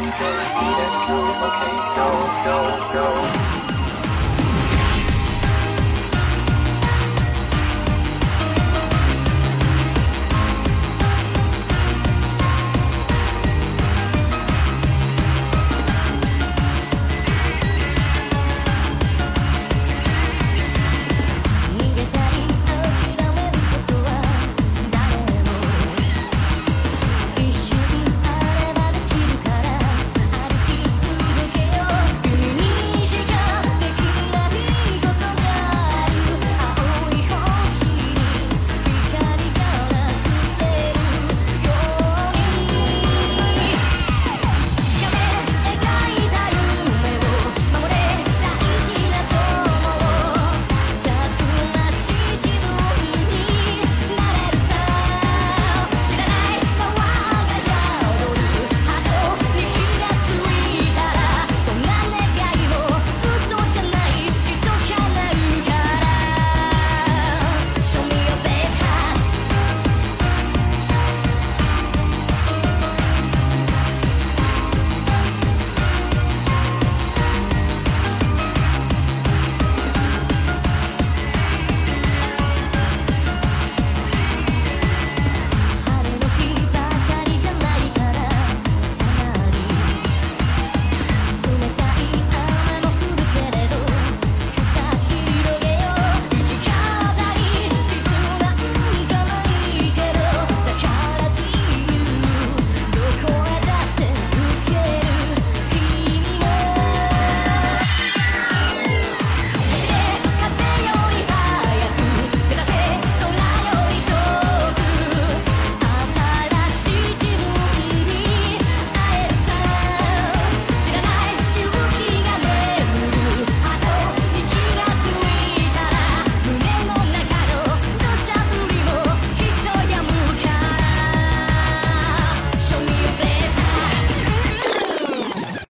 Okay, go, go, go.